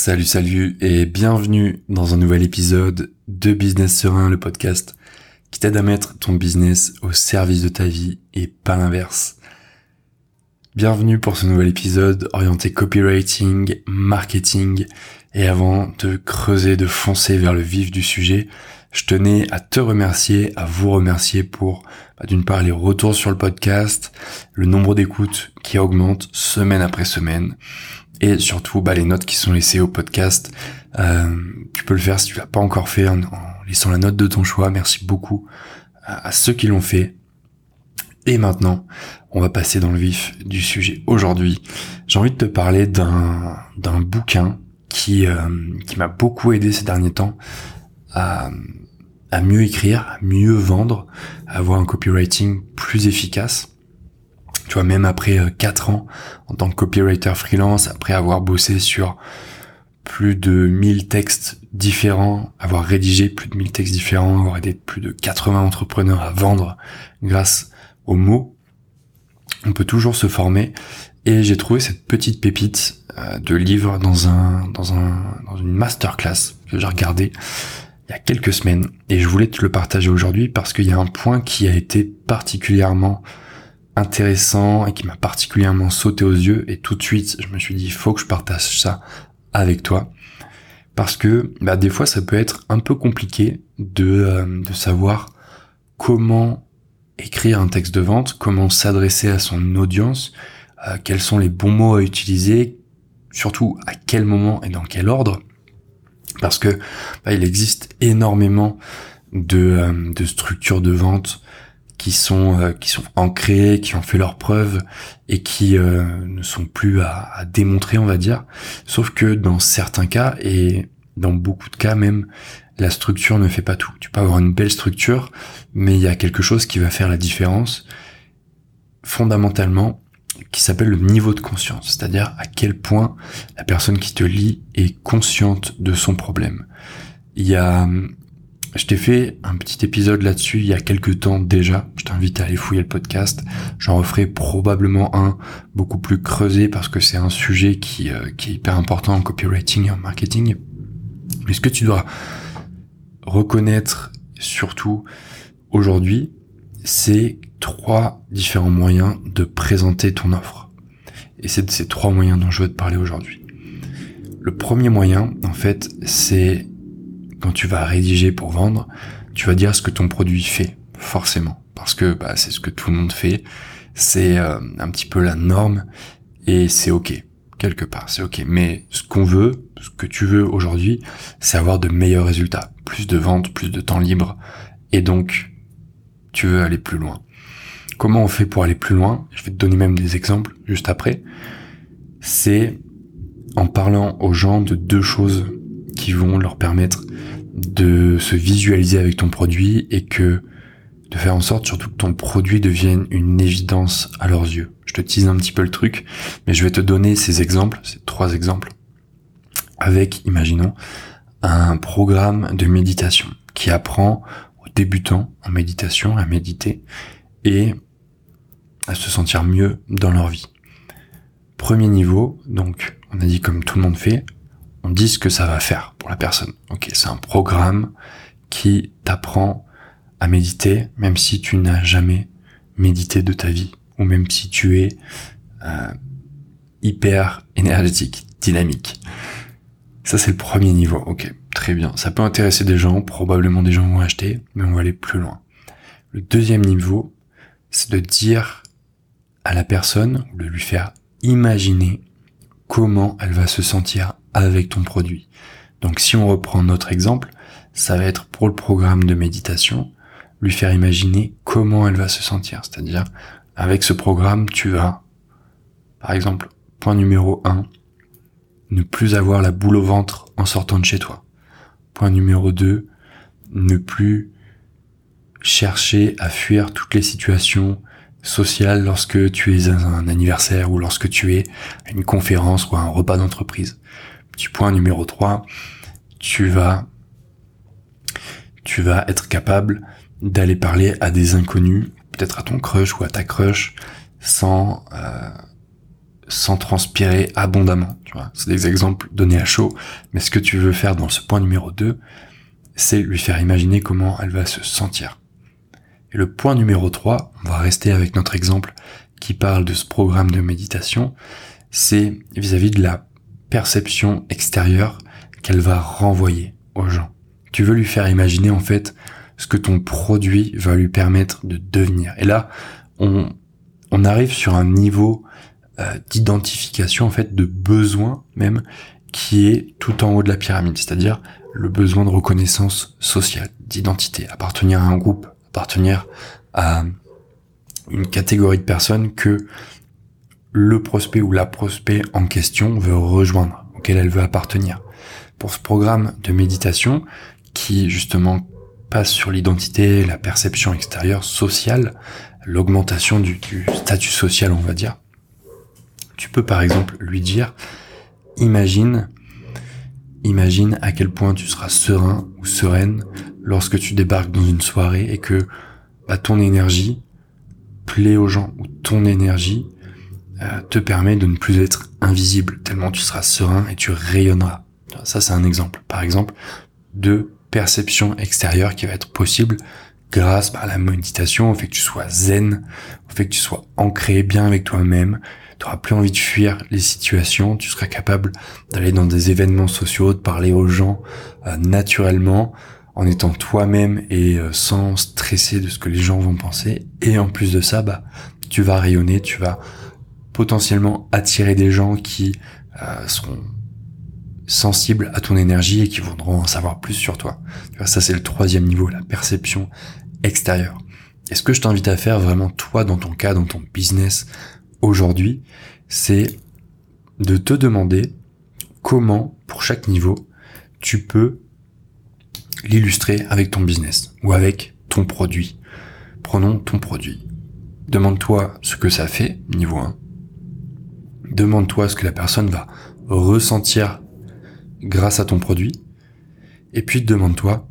Salut, salut et bienvenue dans un nouvel épisode de Business Serein, le podcast qui t'aide à mettre ton business au service de ta vie et pas l'inverse. Bienvenue pour ce nouvel épisode orienté copywriting, marketing et avant de creuser, de foncer vers le vif du sujet, je tenais à te remercier, à vous remercier pour bah, d'une part les retours sur le podcast, le nombre d'écoutes qui augmente semaine après semaine et surtout bah, les notes qui sont laissées au podcast. Euh, tu peux le faire si tu l'as pas encore fait en, laissant la note de ton choix. Merci beaucoup à, ceux qui l'ont fait. Et maintenant, on va passer dans le vif du sujet. Aujourd'hui, j'ai envie de te parler d'un d'un bouquin qui euh, qui m'a beaucoup aidé ces derniers temps à à mieux écrire, mieux vendre, à avoir un copywriting plus efficace. Tu vois, même après 4 euh, ans en tant que copywriter freelance, après avoir bossé sur plus de 1000 textes différents, avoir rédigé plus de 1000 textes différents, avoir aidé plus de 80 entrepreneurs à vendre grâce aux mots, on peut toujours se former. Et j'ai trouvé cette petite pépite euh, de livre dans un dans un dans une masterclass que j'ai regardé il y a quelques semaines et je voulais te le partager aujourd'hui parce qu'il y a un point qui a été particulièrement intéressant et qui m'a particulièrement sauté aux yeux. Et tout de suite je me suis dit il faut que je partage ça avec toi. Parce que bah, des fois ça peut être un peu compliqué de, euh, de savoir comment écrire un texte de vente, comment s'adresser à son audience, euh, quels sont les bons mots à utiliser, surtout à quel moment et dans quel ordre, parce que bah, il existe énormément de, euh, de structures de vente qui sont euh, qui sont ancrés, qui ont fait leurs preuves et qui euh, ne sont plus à, à, démontrer, on va dire. Sauf que dans certains cas et dans beaucoup de cas même, la structure ne fait pas tout. Tu peux avoir une belle structure, mais il y a quelque chose qui va faire la différence fondamentalement qui s'appelle le niveau de conscience, c'est-à-dire à quel point la personne qui te lit est consciente de son problème. Il y a je t'ai fait un petit épisode là-dessus il y a quelques temps déjà. Je t'invite à aller fouiller le podcast. J'en referai probablement un beaucoup plus creusé parce que c'est un sujet qui, euh, qui est hyper important en copywriting et en marketing. Mais ce que tu dois reconnaître surtout aujourd'hui, c'est trois différents moyens de présenter ton offre. Et c'est de ces trois moyens dont je veux te parler aujourd'hui. Le premier moyen, en fait, c'est quand tu vas rédiger pour vendre, tu vas dire ce que ton produit fait, forcément, parce que bah, c'est ce que tout le monde fait, c'est euh, un petit peu la norme et c'est ok quelque part, c'est ok. Mais ce qu'on veut, ce que tu veux aujourd'hui, c'est avoir de meilleurs résultats, plus de ventes, plus de temps libre, et donc tu veux aller plus loin. Comment on fait pour aller plus loin? Je vais te donner même des exemples juste après. C'est en parlant aux gens de deux choses qui vont leur permettre de se visualiser avec ton produit et que de faire en sorte surtout que ton produit devienne une évidence à leurs yeux. Je te tease un petit peu le truc, mais je vais te donner ces exemples, ces trois exemples, avec, imaginons, un programme de méditation qui apprend aux débutants en méditation à méditer et à se sentir mieux dans leur vie. Premier niveau, donc on a dit comme tout le monde fait, on dit ce que ça va faire pour la personne. Ok, c'est un programme qui t'apprend à méditer, même si tu n'as jamais médité de ta vie, ou même si tu es euh, hyper énergétique, dynamique. Ça c'est le premier niveau. Ok, très bien. Ça peut intéresser des gens, probablement des gens vont acheter, mais on va aller plus loin. Le deuxième niveau, c'est de dire à la personne, de lui faire imaginer comment elle va se sentir avec ton produit. Donc si on reprend notre exemple, ça va être pour le programme de méditation, lui faire imaginer comment elle va se sentir. C'est-à-dire, avec ce programme, tu vas, par exemple, point numéro 1, ne plus avoir la boule au ventre en sortant de chez toi. Point numéro 2, ne plus chercher à fuir toutes les situations sociales lorsque tu es à un anniversaire ou lorsque tu es à une conférence ou à un repas d'entreprise. Petit point numéro 3, tu vas tu vas être capable d'aller parler à des inconnus, peut-être à ton crush ou à ta crush, sans euh, sans transpirer abondamment. Tu vois, c'est des exemples donnés à chaud. Mais ce que tu veux faire dans ce point numéro 2, c'est lui faire imaginer comment elle va se sentir. Et le point numéro 3, on va rester avec notre exemple qui parle de ce programme de méditation, c'est vis-à-vis de la perception extérieure qu'elle va renvoyer aux gens. Tu veux lui faire imaginer en fait ce que ton produit va lui permettre de devenir. Et là, on, on arrive sur un niveau euh, d'identification en fait de besoin même qui est tout en haut de la pyramide, c'est-à-dire le besoin de reconnaissance sociale, d'identité, appartenir à un groupe, appartenir à une catégorie de personnes que le prospect ou la prospect en question veut rejoindre, auquel elle veut appartenir. Pour ce programme de méditation, qui justement passe sur l'identité, la perception extérieure sociale, l'augmentation du, statut social, on va dire. Tu peux par exemple lui dire, imagine, imagine à quel point tu seras serein ou sereine lorsque tu débarques dans une soirée et que bah, ton énergie plaît aux gens ou ton énergie te permet de ne plus être invisible tellement tu seras serein et tu rayonneras. Ça c'est un exemple. Par exemple, de perception extérieure qui va être possible grâce à la méditation, au fait que tu sois zen, au fait que tu sois ancré bien avec toi-même, tu n'auras plus envie de fuir les situations, tu seras capable d'aller dans des événements sociaux, de parler aux gens euh, naturellement, en étant toi-même et euh, sans stresser de ce que les gens vont penser. Et en plus de ça, bah, tu vas rayonner, tu vas potentiellement attirer des gens qui euh, seront sensibles à ton énergie et qui voudront en savoir plus sur toi. Ça, c'est le troisième niveau, la perception extérieure. Et ce que je t'invite à faire vraiment, toi, dans ton cas, dans ton business, aujourd'hui, c'est de te demander comment, pour chaque niveau, tu peux l'illustrer avec ton business ou avec ton produit. Prenons ton produit. Demande-toi ce que ça fait, niveau 1. Demande-toi ce que la personne va ressentir grâce à ton produit. Et puis demande-toi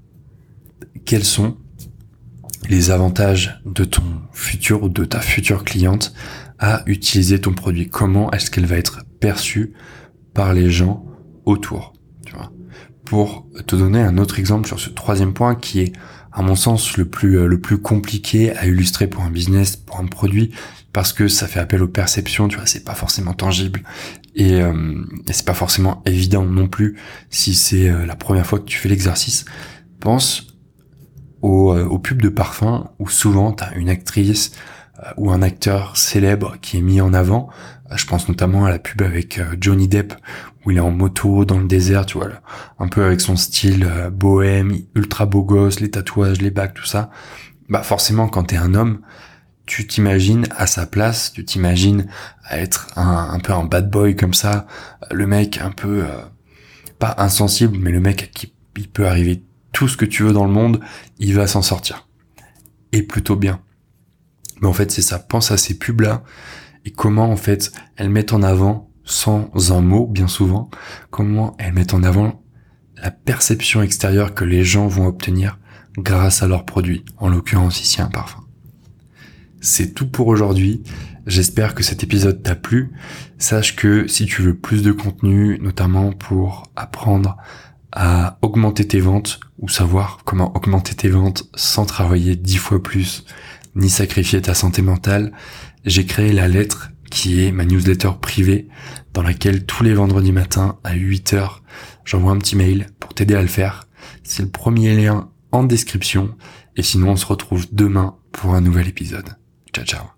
quels sont les avantages de ton futur ou de ta future cliente à utiliser ton produit. Comment est-ce qu'elle va être perçue par les gens autour. Tu vois? Pour te donner un autre exemple sur ce troisième point qui est à mon sens le plus euh, le plus compliqué à illustrer pour un business, pour un produit, parce que ça fait appel aux perceptions, tu vois, c'est pas forcément tangible et, euh, et c'est pas forcément évident non plus si c'est euh, la première fois que tu fais l'exercice. Pense au, euh, au pub de parfum où souvent tu as une actrice ou un acteur célèbre qui est mis en avant. Je pense notamment à la pub avec Johnny Depp où il est en moto dans le désert, tu vois, un peu avec son style bohème, ultra beau gosse, les tatouages, les bacs, tout ça. Bah forcément quand t'es un homme, tu t'imagines à sa place, tu t'imagines à être un, un, peu un bad boy comme ça, le mec un peu euh, pas insensible, mais le mec à qui il peut arriver tout ce que tu veux dans le monde, il va s'en sortir. Et plutôt bien. Mais en fait, c'est ça. Pense à ces pubs là et comment en fait elles mettent en avant sans un mot bien souvent, comment elles mettent en avant la perception extérieure que les gens vont obtenir grâce à leurs produits, en l'occurrence ici un parfum. C'est tout pour aujourd'hui. J'espère que cet épisode t'a plu. Sache que si tu veux plus de contenu, notamment pour apprendre à augmenter tes ventes ou savoir comment augmenter tes ventes sans travailler dix fois plus ni sacrifier ta santé mentale, j'ai créé la lettre qui est ma newsletter privée dans laquelle tous les vendredis matins à 8 heures, j'envoie un petit mail pour t'aider à le faire. C'est le premier lien en description et sinon on se retrouve demain pour un nouvel épisode. Ciao ciao